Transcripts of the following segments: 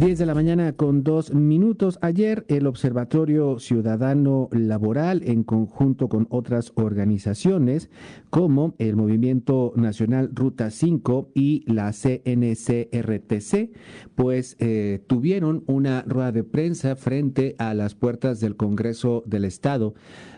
10 de la mañana con dos minutos. Ayer el Observatorio Ciudadano Laboral, en conjunto con otras organizaciones como el Movimiento Nacional Ruta 5 y la CNCRTC, pues eh, tuvieron una rueda de prensa frente a las puertas del Congreso del Estado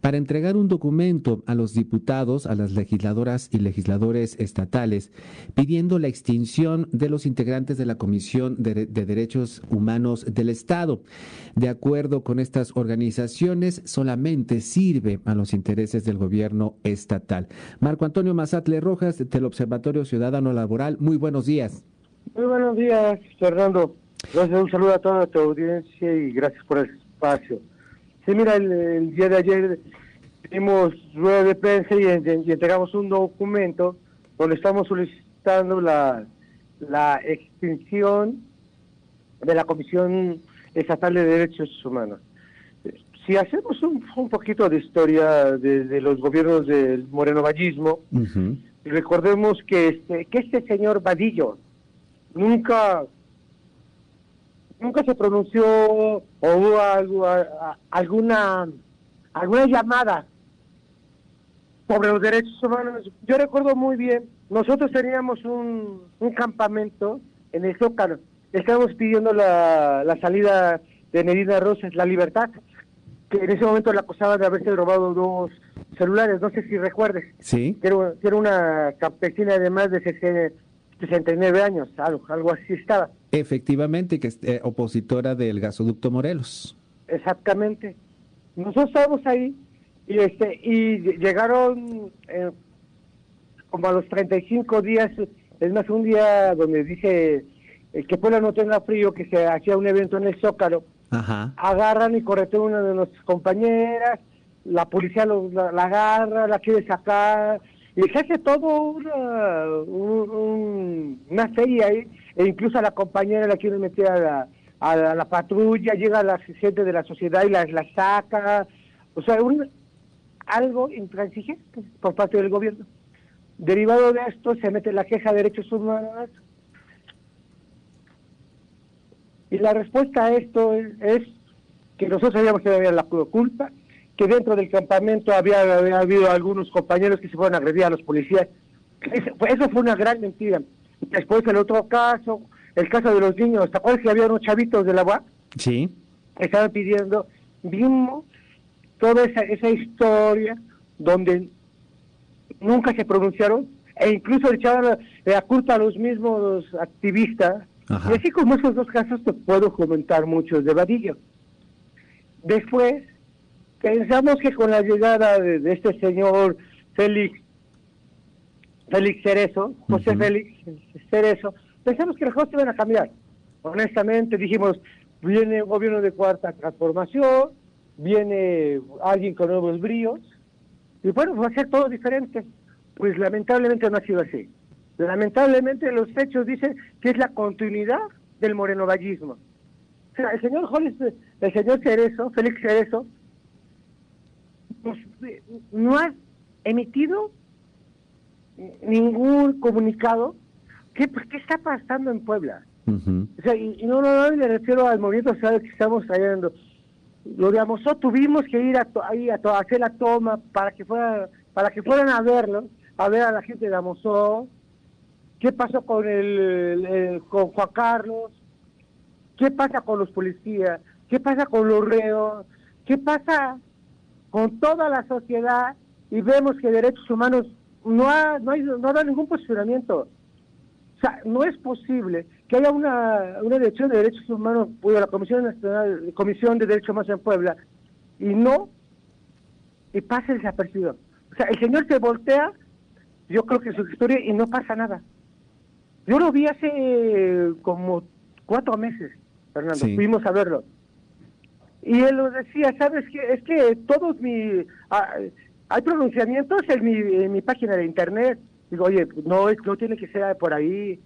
para entregar un documento a los diputados, a las legisladoras y legisladores estatales, pidiendo la extinción de los integrantes de la Comisión de, Derechos Humanos del Estado. De acuerdo con estas organizaciones, solamente sirve a los intereses del gobierno estatal. Marco Antonio Mazatle Rojas, del Observatorio Ciudadano Laboral, muy buenos días. Muy buenos días, Fernando. Gracias, un saludo a toda tu audiencia y gracias por el espacio. Sí, mira, el, día de ayer tuvimos rueda de prensa y, entregamos un documento donde estamos solicitando la, la extinción de la Comisión Estatal de Derechos Humanos. Si hacemos un, un poquito de historia de, los gobiernos del Moreno Vallismo, recordemos que este, que este señor Vadillo nunca nunca se pronunció o hubo algo, alguna alguna llamada sobre los derechos humanos. Yo recuerdo muy bien, nosotros teníamos un, un campamento en el Zócalo, estábamos pidiendo la, la salida de Medina Rosas, la libertad, que en ese momento la acusaba de haberse robado dos celulares, no sé si recuerdes. Sí. Que era, era una campesina de más de 69 años, algo, algo así estaba. Efectivamente, que es eh, opositora del gasoducto Morelos. Exactamente. Nosotros estábamos ahí y este y llegaron eh, como a los 35 días, es más un día donde dice eh, que Puebla no tenga frío, que se hacía un evento en el Zócalo, Ajá. agarran y corretean una de nuestras compañeras, la policía la, agarra, la quiere sacar, y se hace todo una, una serie ahí e incluso a la compañera la quiere meter a la, a la, patrulla, llega la gente de la sociedad y la, la saca, o sea, un, algo intransigente por parte del gobierno. Derivado de esto se mete la queja de derechos humanos y la respuesta a esto es, que nosotros sabíamos que había la culpa, que dentro del campamento había, había habido algunos compañeros que se fueron a agredir a los policías. Eso fue una gran mentira. Después el otro caso, el caso de los niños, ¿te acuerdas que había unos chavitos de la UAP? Sí. Estaban pidiendo, vimos toda esa, esa historia donde nunca se pronunciaron e incluso echaban la, culpa a los mismos activistas. Y así como esos dos casos te puedo comentar muchos de Vadillo. Después, pensamos que con la llegada de este señor Félix Félix Cerezo, José Félix Cerezo, pensamos que las cosas iban a cambiar. Honestamente dijimos, viene un gobierno de cuarta transformación, viene alguien con nuevos bríos, y bueno, va a ser todo diferente. Pues lamentablemente no ha sido así. Lamentablemente los hechos dicen que es la continuidad del morenovallismo. O sea, el señor el señor Cerezo, Félix Cerezo, no ha emitido ningún comunicado. ¿Qué, pues, ¿qué está pasando en Puebla? o sea, y, no, no, no le refiero al movimiento social que estamos trayendo. Lo de Amosó tuvimos que ir a, ahí a, hacer la toma para que fuera, para que fueran a verlo, a ver a la gente de Amosó. ¿Qué pasó con el, con Juan Carlos? ¿Qué pasa con los policías? ¿Qué pasa con los reos? ¿Qué pasa con toda la sociedad? Y vemos que derechos humanos no ha, no, hay, no dado ningún posicionamiento. O sea, no es posible que haya una, una dirección de derechos humanos, o la Comisión Nacional, Comisión de Derechos Humanos en Puebla, y no, y pase desapercibido. O sea, el señor se voltea, yo creo que su historia, y no pasa nada. Yo lo vi hace como cuatro meses, Fernando, fuimos a verlo. Y él lo decía, ¿sabes qué? Es que todos mis... Ah, hay pronunciamientos en mi, en mi página de internet. Digo, oye, no, no tiene que ser por ahí.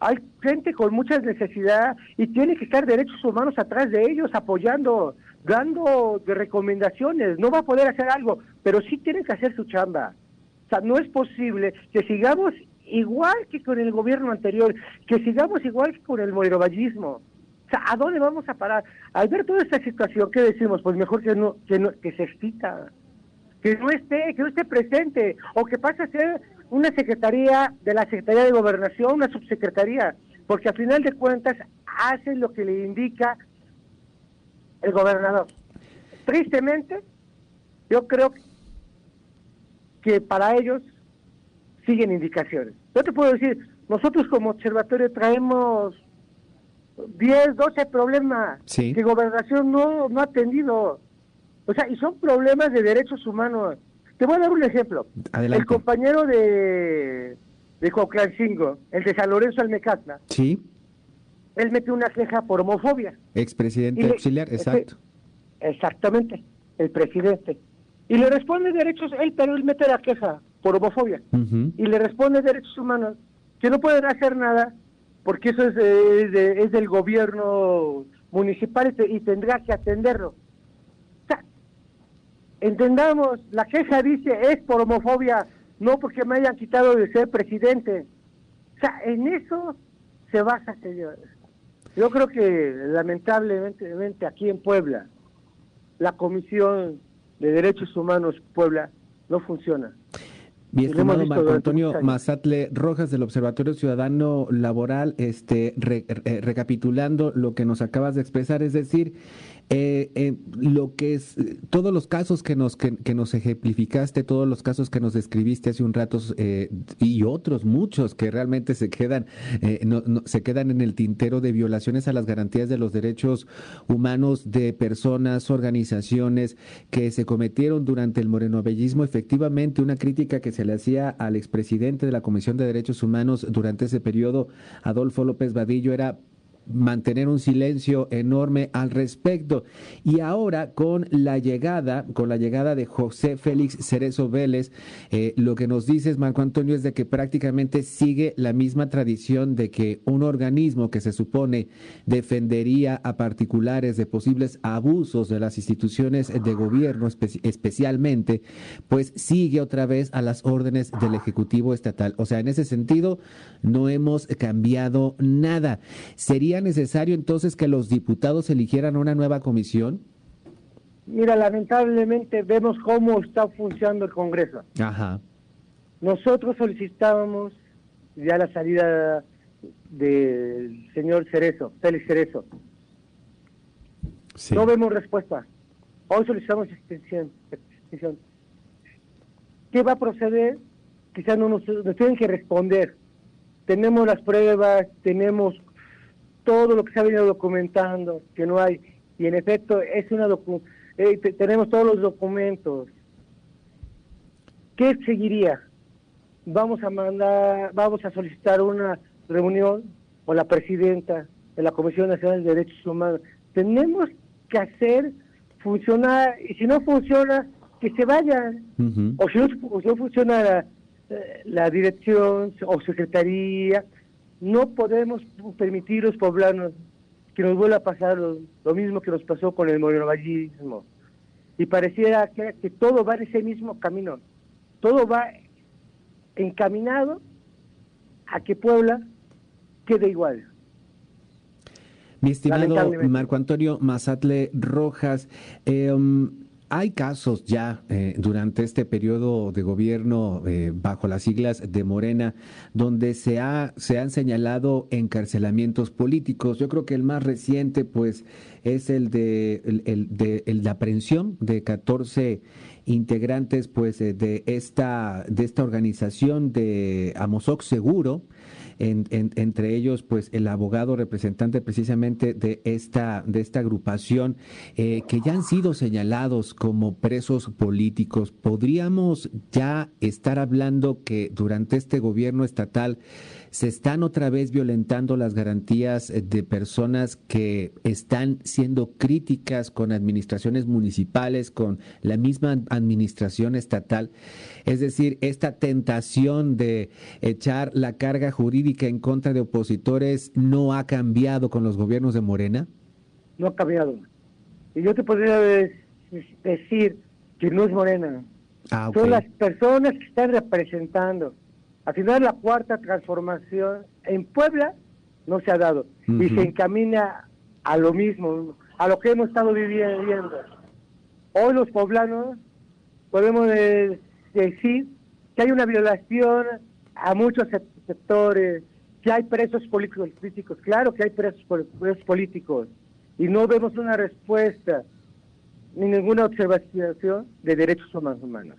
hay gente con muchas necesidades y tiene que estar derechos humanos atrás de ellos, apoyando, dando de recomendaciones. No va a poder hacer algo, pero sí tiene que hacer su chamba. O sea, no es posible que sigamos igual que con el gobierno anterior, que sigamos igual que con el moirovallismo. O sea, ¿a dónde vamos a parar? Al ver toda esta situación, ¿qué decimos? Pues mejor que no, que no, que se excita, que no esté, que no esté presente, o que pase a ser una secretaría de la Secretaría de Gobernación, una subsecretaría, porque al final de cuentas hace lo que le indica el gobernador. Tristemente, yo creo que para ellos siguen indicaciones. Yo te puedo decir, nosotros como observatorio traemos 10, 12 problemas que gobernación no, no ha atendido. O sea, y son problemas de derechos humanos. Te voy a dar un ejemplo. El compañero de, de Coclancingo, el de San Lorenzo Almecatla. Sí. Él metió una queja por homofobia. Expresidente auxiliar, exacto. exactamente, el presidente. Y le responde derechos, él, pero él mete la queja por homofobia. Y le responde derechos humanos, que no pueden hacer nada, porque eso es, es del gobierno municipal y tendrá que atenderlo entendamos, la queja dice es por homofobia, no porque me hayan quitado de ser presidente. O sea, en eso se basa, señores. Yo creo que lamentablemente aquí en Puebla, la Comisión de Derechos Humanos Puebla no funciona. Bien, estimado Marco Antonio Mazatle Rojas del Observatorio Ciudadano Laboral, este, eh, recapitulando lo que nos acabas de expresar, es decir, eh, eh, lo que es todos los casos que nos que, nos ejemplificaste, todos los casos que nos describiste hace un rato eh, y otros muchos que realmente se quedan eh, no, se quedan en el tintero de violaciones a las garantías de los derechos humanos de personas, organizaciones que se cometieron durante el morenovellismo. Efectivamente, una crítica que se le hacía al expresidente de la Comisión de Derechos Humanos durante ese periodo, Adolfo López Vadillo, era mantener un silencio enorme al respecto. Y ahora con la llegada, con la llegada de José Félix Cerezo Vélez, eh, lo que nos dices, Marco Antonio, es de que prácticamente sigue la misma tradición de que un organismo que se supone defendería a particulares de posibles abusos de las instituciones de gobierno especialmente, pues sigue otra vez a las órdenes del Ejecutivo Estatal. O sea, en ese sentido, no hemos cambiado nada. Sería necesario entonces que los diputados eligieran una nueva comisión? Mira, lamentablemente vemos cómo está funcionando el Congreso. Ajá. Nosotros solicitábamos ya la salida del señor Cerezo, Félix Cerezo. No vemos respuesta. Hoy solicitamos extensión, extensión. ¿Qué va a proceder? Quizás no nos, nos tienen que responder. Tenemos las pruebas, tenemos todo lo que se ha venido documentando, que no hay, y en efecto es una eh, tenemos todos los documentos. ¿Qué seguiría? Vamos a mandar, vamos a solicitar una reunión con la presidenta de la Comisión Nacional de Derechos Humanos. Tenemos que hacer funcionar, y si no funciona, que se vayan. O si no, funciona la, eh, la dirección o secretaría, no podemos permitir los poblanos que nos vuelva a pasar lo, mismo que nos pasó con el morenovallismo. Y pareciera que, que todo va en ese mismo camino. Todo va encaminado a que Puebla quede igual. Mi estimado Marco Antonio Mazatle Rojas, eh, hay casos ya eh, durante este periodo de gobierno eh, bajo las siglas de Morena donde se, ha, se han señalado encarcelamientos políticos. Yo creo que el más reciente pues es el de, el, de la aprehensión de 14 integrantes pues eh, de esta de esta organización de Amozoc Seguro entre ellos pues el abogado representante precisamente de esta, de esta agrupación, eh, que ya han sido señalados como presos políticos. ¿Podríamos ya estar hablando que durante este gobierno estatal se están otra vez violentando las garantías de personas que están siendo críticas con administraciones municipales, con la misma administración estatal. Es decir, esta tentación de echar la carga jurídica en contra de opositores no ha cambiado con los gobiernos de Morena. No ha cambiado. Y yo te podría decir que no es Morena. Ah, Son las personas que están representando. Al final la cuarta transformación en Puebla no se ha dado y se encamina a lo mismo, a lo que hemos estado viviendo. Hoy los poblanos podemos decir que hay una violación a muchos sectores, que hay presos políticos, claro que hay presos políticos, y no vemos una respuesta ni ninguna observación de derechos humanos.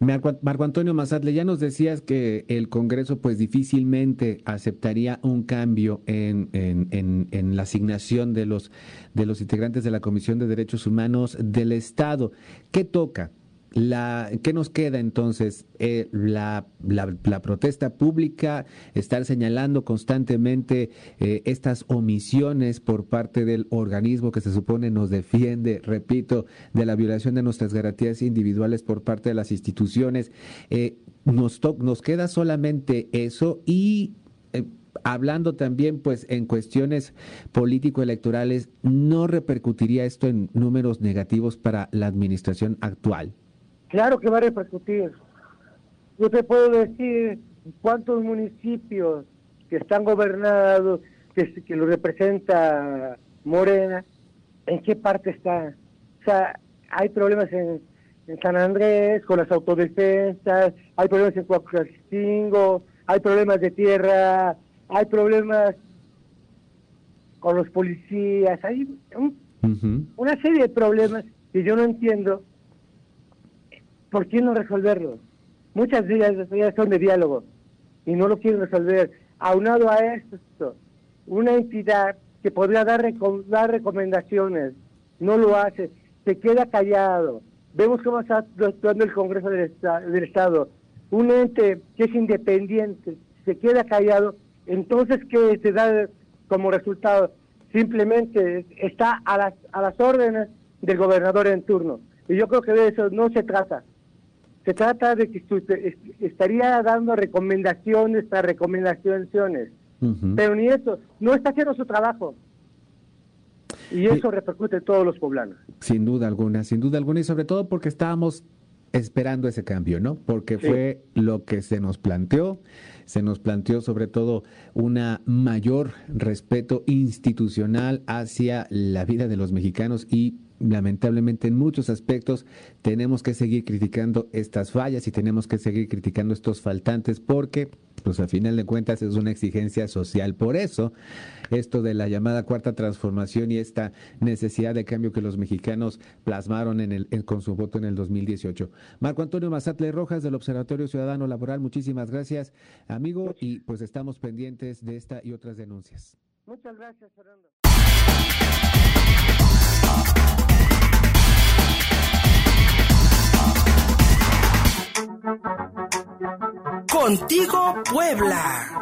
Marco Antonio Mazatle, ya nos decías que el Congreso pues difícilmente aceptaría un cambio en, en, en, la asignación de los, de los integrantes de la Comisión de Derechos Humanos del Estado. ¿Qué toca? La, ¿Qué nos queda entonces? Eh, la, la, protesta pública, estar señalando constantemente eh, estas omisiones por parte del organismo que se supone nos defiende, repito, de la violación de nuestras garantías individuales por parte de las instituciones. Eh, nos, nos queda solamente eso y hablando también pues en cuestiones político-electorales, ¿no repercutiría esto en números negativos para la administración actual? Claro que va a repercutir. Yo te puedo decir cuántos municipios que están gobernados, que, que lo representa Morena, en qué parte está. O sea, hay problemas en, San Andrés con las autodefensas, hay problemas en Coaxingo, hay problemas de tierra, hay problemas con los policías, hay una serie de problemas que yo no entiendo ¿por qué no resolverlo? Muchas de ellas, son de diálogo y no lo quieren resolver. Aunado a esto, una entidad que podría dar, dar recomendaciones no lo hace, se queda callado. Vemos cómo está actuando el Congreso del, del Estado. Un ente que es independiente se queda callado, entonces ¿qué se da como resultado? Simplemente está a las, a las órdenes del gobernador en turno. Y yo creo que de eso no se trata. Se trata de que estaría dando recomendaciones para recomendaciones, pero ni eso, no está haciendo su trabajo. Y eso repercute en todos los poblanos. Sin duda alguna, sin duda alguna, y sobre todo porque estábamos esperando ese cambio, ¿no? Porque fue lo que se nos planteó, se nos planteó sobre todo una mayor respeto institucional hacia la vida de los mexicanos y lamentablemente en muchos aspectos tenemos que seguir criticando estas fallas y tenemos que seguir criticando estos faltantes porque pues a final de cuentas es una exigencia social. Por eso, esto de la llamada cuarta transformación y esta necesidad de cambio que los mexicanos plasmaron en el, con su voto en el 2018. Marco Antonio Mazatle Rojas del Observatorio Ciudadano Laboral, muchísimas gracias, amigo, y pues estamos pendientes de esta y otras denuncias. Muchas gracias, Fernando. Contigo Puebla.